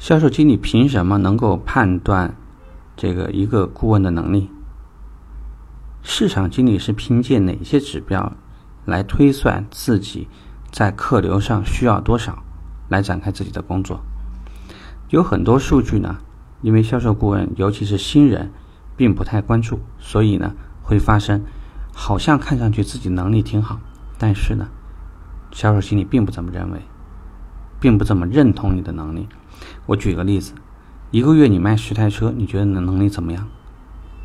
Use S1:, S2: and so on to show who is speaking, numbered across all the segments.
S1: 销售经理凭什么能够判断这个一个顾问的能力？市场经理是凭借哪些指标来推算自己在客流上需要多少，来展开自己的工作？有很多数据呢，因为销售顾问尤其是新人，并不太关注，所以呢，会发生好像看上去自己能力挺好，但是呢，销售经理并不这么认为，并不怎么认同你的能力。我举个例子，一个月你卖十台车，你觉得你的能力怎么样？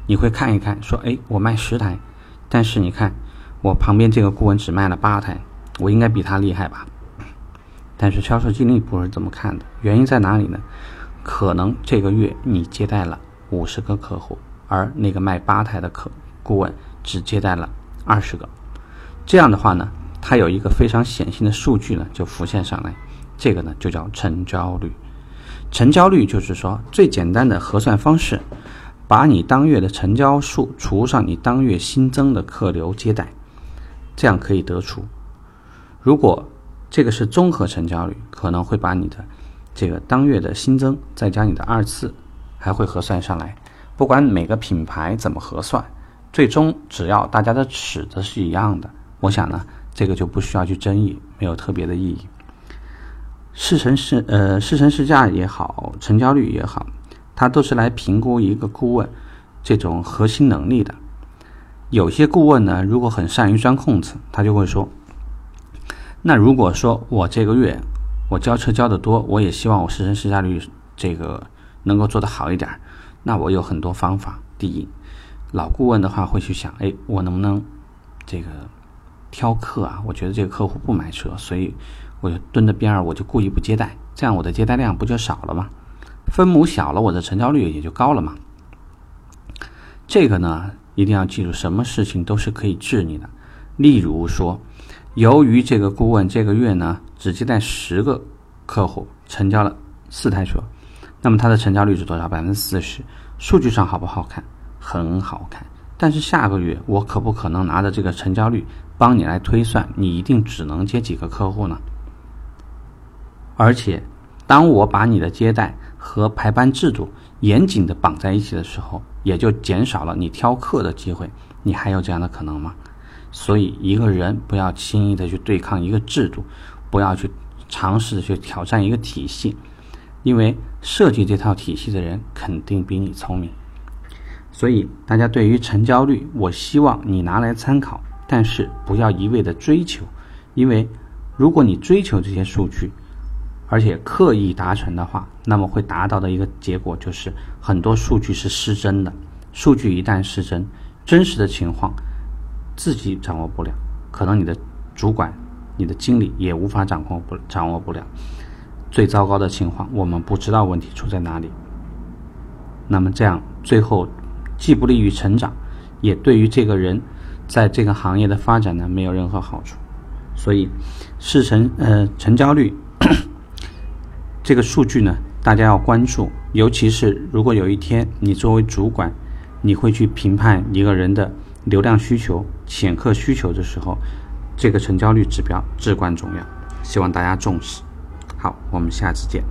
S1: 你会看一看，说，哎，我卖十台，但是你看我旁边这个顾问只卖了八台，我应该比他厉害吧？但是销售经理不是这么看的，原因在哪里呢？可能这个月你接待了五十个客户，而那个卖八台的客顾问只接待了二十个，这样的话呢，它有一个非常显性的数据呢就浮现上来，这个呢就叫成交率。成交率就是说最简单的核算方式。把你当月的成交数除上你当月新增的客流接待，这样可以得出。如果这个是综合成交率，可能会把你的这个当月的新增再加你的二次，还会核算上来。不管每个品牌怎么核算，最终只要大家的尺子是一样的，我想呢，这个就不需要去争议，没有特别的意义。试乘试呃试乘试驾也好，成交率也好。它都是来评估一个顾问这种核心能力的。有些顾问呢，如果很善于钻空子，他就会说：“那如果说我这个月我交车交的多，我也希望我试乘试驾率这个能够做得好一点。那我有很多方法。第一，老顾问的话会去想：哎，我能不能这个挑客啊？我觉得这个客户不买车，所以我就蹲着边儿，我就故意不接待，这样我的接待量不就少了吗？”分母小了，我的成交率也就高了嘛。这个呢，一定要记住，什么事情都是可以治你的。例如说，由于这个顾问这个月呢只接待十个客户，成交了四台车，那么他的成交率是多少？百分之四十。数据上好不好看？很好看。但是下个月我可不可能拿着这个成交率帮你来推算，你一定只能接几个客户呢？而且，当我把你的接待和排班制度严谨的绑在一起的时候，也就减少了你挑客的机会。你还有这样的可能吗？所以，一个人不要轻易的去对抗一个制度，不要去尝试去挑战一个体系，因为设计这套体系的人肯定比你聪明。所以，大家对于成交率，我希望你拿来参考，但是不要一味的追求，因为如果你追求这些数据，而且刻意达成的话，那么会达到的一个结果就是很多数据是失真的。数据一旦失真，真实的情况自己掌握不了，可能你的主管、你的经理也无法掌控不掌握不了。最糟糕的情况，我们不知道问题出在哪里。那么这样最后既不利于成长，也对于这个人在这个行业的发展呢没有任何好处。所以，市成呃成交率。这个数据呢，大家要关注，尤其是如果有一天你作为主管，你会去评判一个人的流量需求、潜客需求的时候，这个成交率指标至关重要，希望大家重视。好，我们下次见。